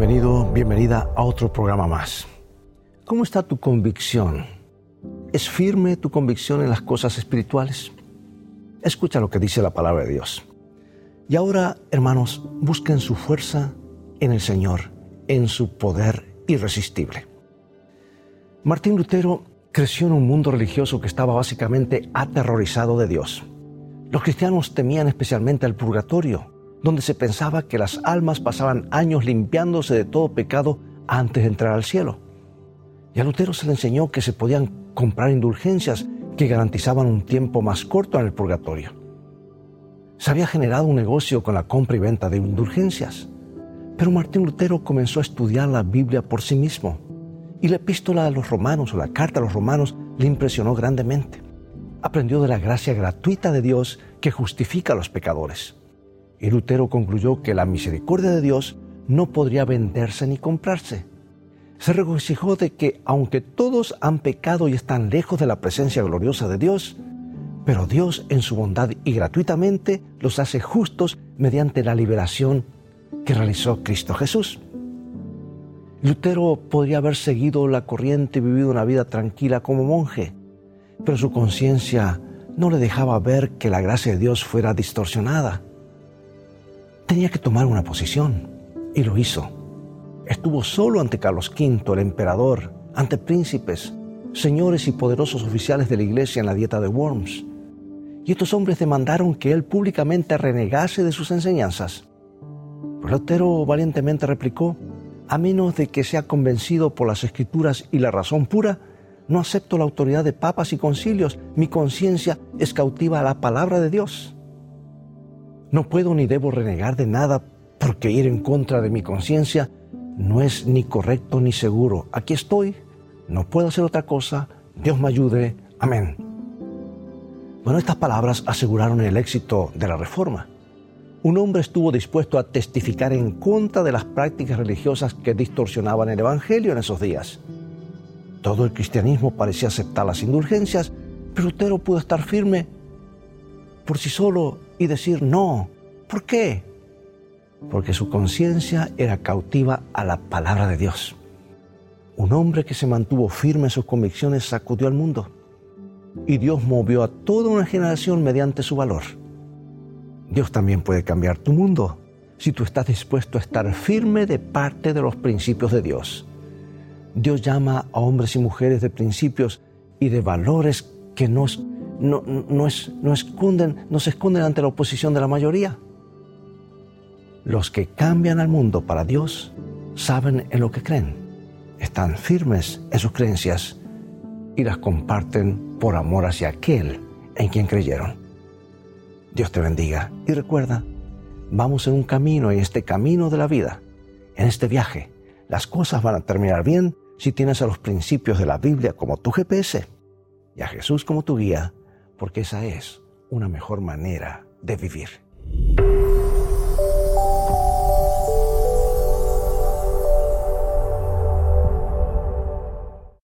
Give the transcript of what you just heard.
Bienvenido, bienvenida a otro programa más. ¿Cómo está tu convicción? ¿Es firme tu convicción en las cosas espirituales? Escucha lo que dice la palabra de Dios. Y ahora, hermanos, busquen su fuerza en el Señor, en su poder irresistible. Martín Lutero creció en un mundo religioso que estaba básicamente aterrorizado de Dios. Los cristianos temían especialmente al purgatorio, donde se pensaba que las almas pasaban años limpiándose de todo pecado antes de entrar al cielo. Y a Lutero se le enseñó que se podían comprar indulgencias que garantizaban un tiempo más corto en el purgatorio. Se había generado un negocio con la compra y venta de indulgencias, pero Martín Lutero comenzó a estudiar la Biblia por sí mismo y la epístola a los romanos o la carta a los romanos le impresionó grandemente. Aprendió de la gracia gratuita de Dios que justifica a los pecadores y Lutero concluyó que la misericordia de Dios no podría venderse ni comprarse. Se regocijó de que aunque todos han pecado y están lejos de la presencia gloriosa de Dios, pero Dios en su bondad y gratuitamente los hace justos mediante la liberación que realizó Cristo Jesús. Lutero podría haber seguido la corriente y vivido una vida tranquila como monje, pero su conciencia no le dejaba ver que la gracia de Dios fuera distorsionada tenía que tomar una posición y lo hizo. Estuvo solo ante Carlos V, el emperador, ante príncipes, señores y poderosos oficiales de la iglesia en la dieta de Worms. Y estos hombres demandaron que él públicamente renegase de sus enseñanzas. Pero Lutero valientemente replicó, a menos de que sea convencido por las escrituras y la razón pura, no acepto la autoridad de papas y concilios, mi conciencia es cautiva a la palabra de Dios. No puedo ni debo renegar de nada porque ir en contra de mi conciencia no es ni correcto ni seguro. Aquí estoy, no puedo hacer otra cosa. Dios me ayude. Amén. Bueno, estas palabras aseguraron el éxito de la reforma. Un hombre estuvo dispuesto a testificar en contra de las prácticas religiosas que distorsionaban el Evangelio en esos días. Todo el cristianismo parecía aceptar las indulgencias, pero Lutero pudo estar firme por sí solo y decir no. ¿Por qué? Porque su conciencia era cautiva a la palabra de Dios. Un hombre que se mantuvo firme en sus convicciones sacudió al mundo y Dios movió a toda una generación mediante su valor. Dios también puede cambiar tu mundo si tú estás dispuesto a estar firme de parte de los principios de Dios. Dios llama a hombres y mujeres de principios y de valores que nos no, no, es, no, no se esconden ante la oposición de la mayoría. Los que cambian al mundo para Dios saben en lo que creen, están firmes en sus creencias y las comparten por amor hacia aquel en quien creyeron. Dios te bendiga y recuerda, vamos en un camino, en este camino de la vida, en este viaje. Las cosas van a terminar bien si tienes a los principios de la Biblia como tu GPS y a Jesús como tu guía porque esa es una mejor manera de vivir.